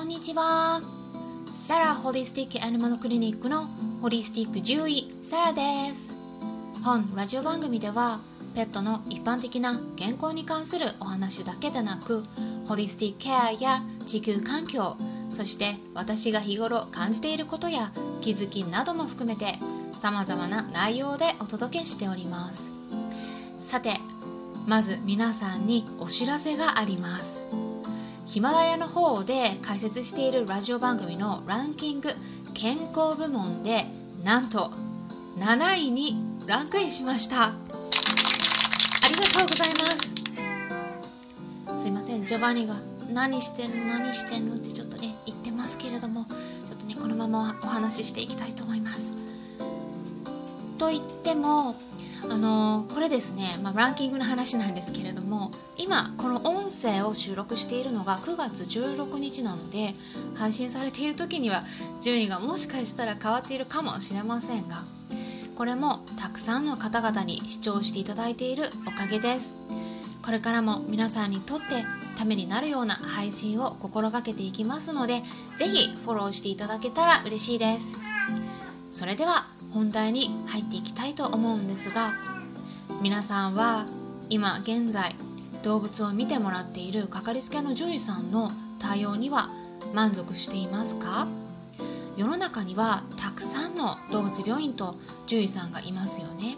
こんにちは。サラホリスティックアニマルクリニックのホリスティック獣医サラです。本ラジオ番組ではペットの一般的な健康に関するお話だけでなくホリスティックケアや地球環境そして私が日頃感じていることや気づきなども含めて様々な内容でお届けしております。さてまず皆さんにお知らせがあります。ヒマラヤの方で解説しているラジオ番組のランキング健康部門でなんと7位にランクインしました。ありがとうございます。すいませんジョバニが何してんの何してんの？ってちょっとね言ってますけれどもちょっとねこのままお話ししていきたいと思います。と言ってもあのこれですね、まあ、ランキングの話なんですけれども今この音声を収録しているのが9月16日なので配信されている時には順位がもしかしたら変わっているかもしれませんがこれもたくさんの方々に視聴していただいているおかげです。これからも皆さんにとってためになるような配信を心がけていきますので是非フォローしていただけたら嬉しいです。それでは本題に入っていきたいと思うんですが皆さんは今現在動物を見てもらっているかかりつけの獣医さんの対応には満足していますか？世の中にはたくさんの動物病院と獣医さんがいますよね。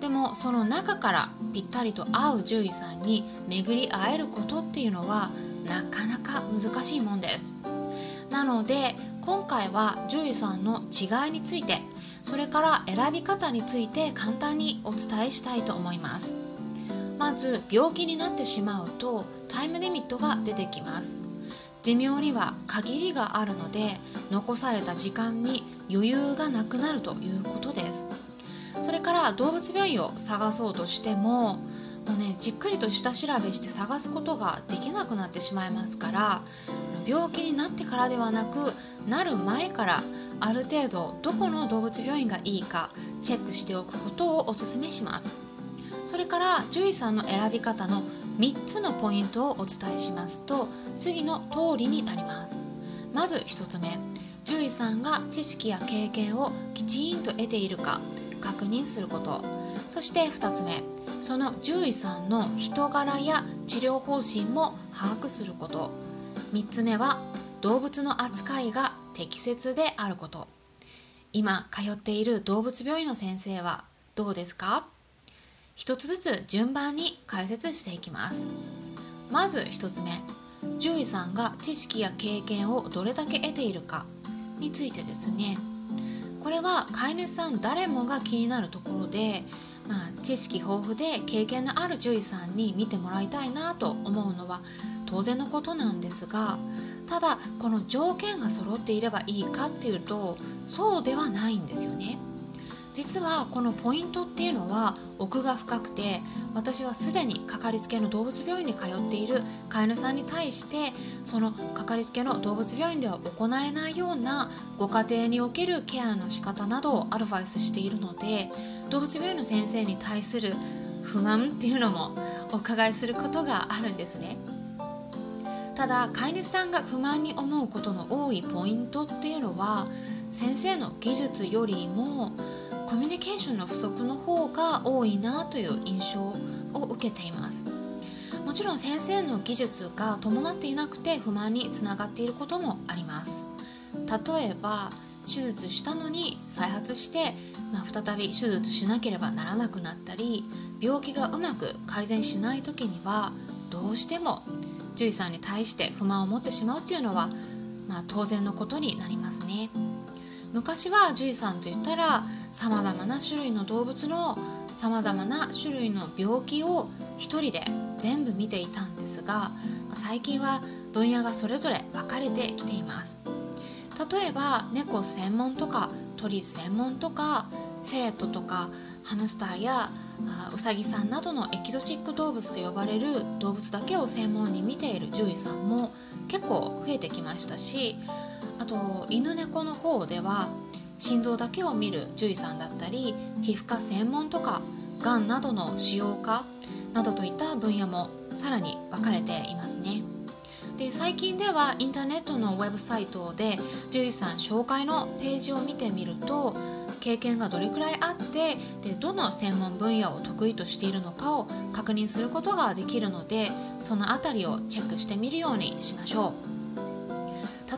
でもその中からぴったりと合う獣医さんに巡り会えることっていうのはなかなか難しいもんです。なので今回は獣医さんの違いについてそれから選び方について簡単にお伝えしたいと思います。まず病気になってしまうとタイムリミットが出てきます。寿命には限りがあるので残された時間に余裕がなくなるということです。それから動物病院を探そうとしてももうねじっくりと下調べして探すことができなくなってしまいますから病気になってからではなくなる前からある程度どこの動物病院がいいかチェックしておくことをおすめします。それから獣医さんの選び方の3つのポイントをお伝えしますと次の通りになります。まず1つ目獣医さんが知識や経験をきちんと得ているか確認すること。そして2つ目その獣医さんの人柄や治療方針も把握すること。3つ目は動物の扱いが適切であること。今通っている動物病院の先生はどうですか？一つずつ順番に解説していきます。まず1つ目。獣医さんが知識や経験をどれだけ得ているかについてですね。これは飼い主さん誰もが気になるところで、まあ、知識豊富で経験のある獣医さんに見てもらいたいなと思うのは当然のことなんですがただこの条件が揃っていればいいかっていうとそうではないんですよね。実はこのポイントっていうのは奥が深くて私はすでにかかりつけの動物病院に通っている飼い主さんに対してそのかかりつけの動物病院では行えないようなご家庭におけるケアの仕方などをアドバイスしているので動物病院の先生に対する不満っていうのもお伺いすることがあるんですね。ただ飼い主さんが不満に思うことの多いポイントっていうのは先生の技術よりもコミュニケーションの不足の方が多いなという印象を受けています。もちろん先生の技術が伴っていなくて不満につながっていることもあります。例えば手術したのに再発して、まあ、再び手術しなければならなくなったり病気がうまく改善しない時にはどうしても獣医さんに対して不満を持ってしまうっていうのは、まあ、当然のことになりますね。昔は獣医さんといったらさまざまな種類の動物のさまざまな種類の病気を一人で全部見ていたんですが最近は分野がそれぞれ分かれてきています例えば猫専門とか鳥専門とかフェレットとかハムスターやウサギさんなどのエキゾチック動物と呼ばれる動物だけを専門に見ている獣医さんも結構増えてきましたしあと犬猫の方では心臓だけを見る獣医さんだったり皮膚科専門とかがんなどの使用科などといった分野もさらに分かれていますね。で最近ではインターネットのウェブサイトで獣医さん紹介のページを見てみると経験がどれくらいあってでどの専門分野を得意としているのかを確認することができるのでその辺りをチェックしてみるようにしましょう。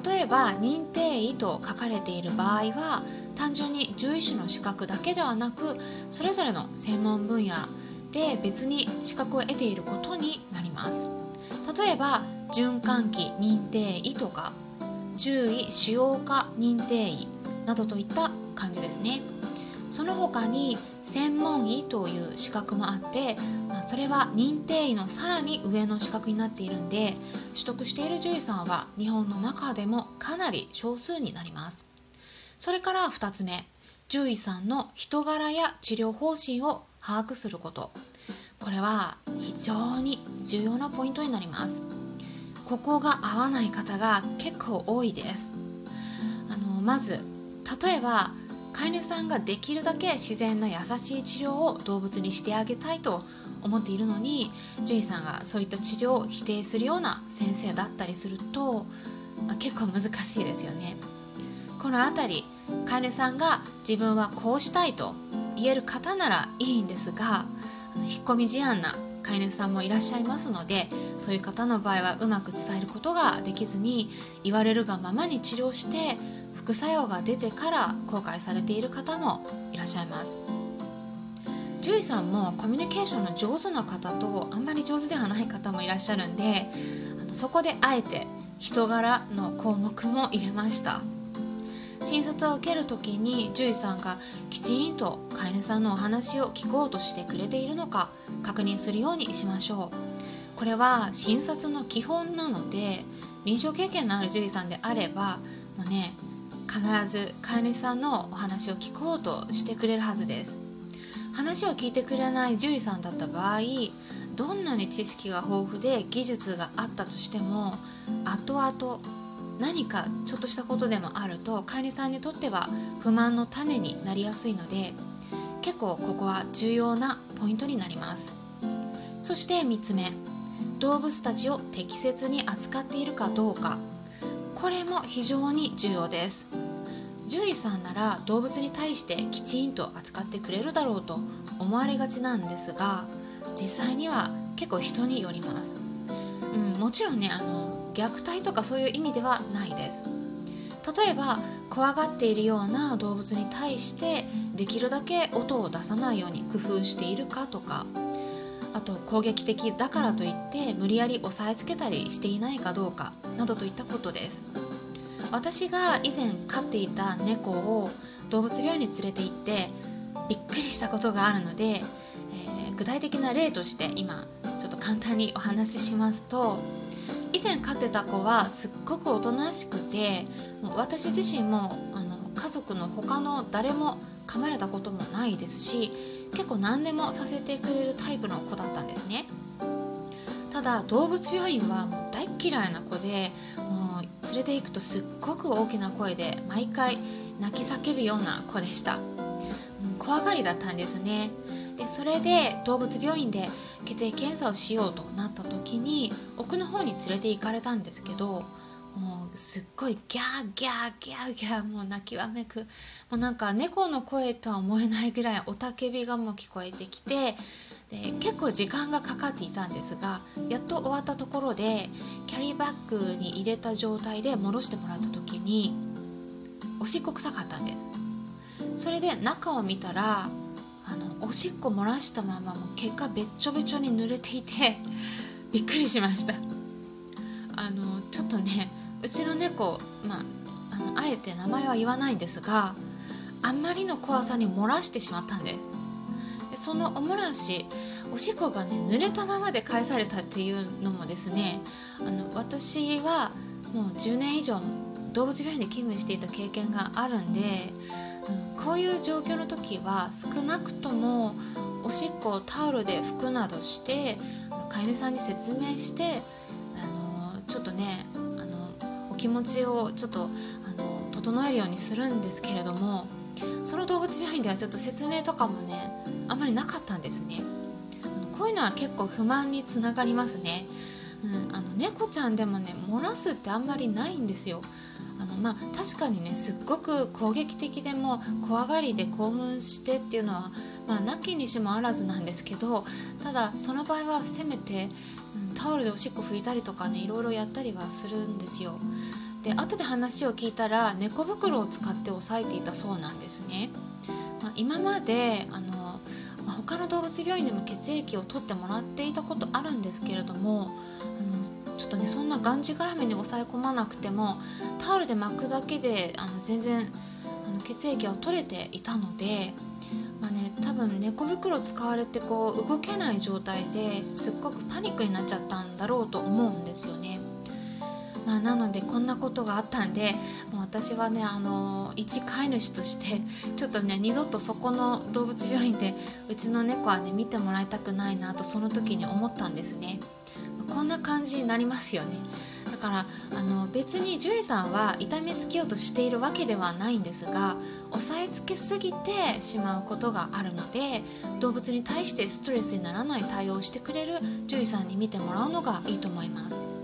例えば認定医と書かれている場合は単純に獣医師の資格だけではなくそれぞれの専門分野で別に資格を得ていることになります。例えば循環器認定医とか獣医使用科認定医などといった感じですね。その他に専門医という資格もあって、まあ、それは認定医のさらに上の資格になっているんで取得している獣医さんは日本の中でもかなり少数になります。それから2つ目獣医さんの人柄や治療方針を把握すること。これは非常に重要なポイントになります。ここが合わない方が結構多いです。あのまず例えば飼い主さんができるだけ自然な優しい治療を動物にしてあげたいと思っているのに獣医さんがそういった治療を否定するような先生だったりすると、まあ、結構難しいですよね。この辺り飼い主さんが自分はこうしたいと言える方ならいいんですが引っ込み思案な飼い主さんもいらっしゃいますのでそういう方の場合はうまく伝えることができずに言われるがままに治療して副作用が出てから後悔されている方もいらっしゃいます。獣医さんもコミュニケーションの上手な方とあんまり上手ではない方もいらっしゃるんであのそこであえて人柄の項目も入れました。診察を受ける時に獣医さんがきちんと飼い主さんのお話を聞こうとしてくれているのか確認するようにしましょう。これは診察の基本なので臨床経験のある獣医さんであればもうね必ず飼い主さんのお話を聞こうとしてくれるはずです。話を聞いてくれない獣医さんだった場合どんなに知識が豊富で技術があったとしても後々何かちょっとしたことでもあると飼い主さんにとっては不満の種になりやすいので結構ここは重要なポイントになります。そして3つ目動物たちを適切に扱っているかどうか。これも非常に重要です。獣医さんなら動物に対してきちんと扱ってくれるだろうと思われがちなんですが実際には結構人によります、うん、もちろんねあの虐待とかそういう意味ではないです。例えば怖がっているような動物に対してできるだけ音を出さないように工夫しているかとかあと攻撃的だからといって無理やり押さえつけたりしていないかどうかなどといったことです。私が以前飼っていた猫を動物病院に連れて行ってびっくりしたことがあるので、えー、具体的な例として今ちょっと簡単にお話ししますと以前飼ってた子はすっごくおとなしくて私自身もあの家族の他の誰も噛まれたこともないですし結構何でもさせてくれるタイプの子だったんですね。ただ動物病院はもう大嫌いな子でもう連れて行くとすっごく大きな声で毎回泣き叫ぶような子でした、怖がりだったんですね。でそれで動物病院で血液検査をしようとなった時に奥の方に連れて行かれたんですけどもうすっごいギャーギャーギャーギャーもう泣きわめくもうなんか猫の声とは思えないぐらい雄たけびがもう聞こえてきてで結構時間がかかっていたんですがやっと終わったところでキャリーバッグに入れた状態で戻してもらった時におしっこ臭かったんです。それで中を見たらあのおしっこ漏らしたままもう毛がべっちょべちょに濡れていてびっくりしました。あのちょっとねうちの猫、まあ、あのあえて名前は言わないんですがあんまりの怖さに漏らしてしまったんです。でそのお漏らしおしっこがね濡れたままで返されたっていうのもですねあの私はもう10年以上動物病院で勤務していた経験があるんで、うん、こういう状況の時は少なくともおしっこをタオルで拭くなどして飼い主さんに説明して気持ちをちょっとあの整えるようにするんですけれどもその動物病院ではちょっと説明とかもねあんまりなかったんですねこういうのは結構不満につながりますねうん、あの猫ちゃんでもね漏らすってあんまりないんですよ。あのまあ、確かにねすっごく攻撃的でも怖がりで興奮してっていうのは、まあ、なきにしもあらずなんですけどただその場合はせめて、タオルでおしっこ拭いたりとかねいろいろやったりはするんですよ。で後で話を聞いたら猫袋を使って押さえていたそうなんですね。まあ、今まであのまあ、他の動物病院でも血液を取ってもらっていたことあるんですけれどもあのちょっとねそんながんじがらめに抑え込まなくてもタオルで巻くだけであの全然あの血液は取れていたので、まあね、多分猫袋使われてこう動けない状態ですっごくパニックになっちゃったんだろうと思うんですよね。まあ、なのでこんなことがあったんでもう私はねあの一飼い主としてちょっとね二度とそこの動物病院でうちの猫はね見てもらいたくないなとその時に思ったんですね。こんな感じになりますよね。からあの別に獣医さんは痛めつけようとしているわけではないんですが押さえつけすぎてしまうことがあるので動物に対してストレスにならない対応をしてくれる獣医さんに見てもらうのがいいと思います。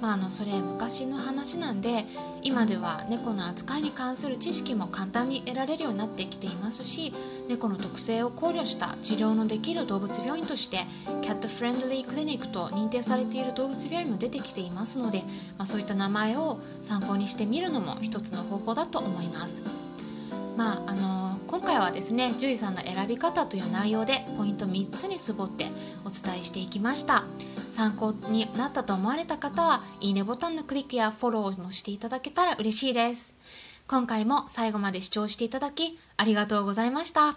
まあ、あのそれ昔の話なんで今では猫の扱いに関する知識も簡単に得られるようになってきていますし猫の特性を考慮した治療のできる動物病院としてキャットフレンドリークリニックと認定されている動物病院も出てきていますので、まあ、そういった名前を参考にしてみるのも一つの方法だと思います。まああの今回はですね獣医さんの選び方という内容でポイント3つに絞ってお伝えしていきました参考になったと思われた方はいいねボタンのクリックやフォローもしていただけたら嬉しいです。今回も最後まで視聴していただきありがとうございました。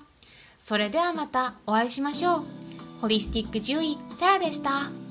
それではまたお会いしましょう。ホリスティック獣医サラでした。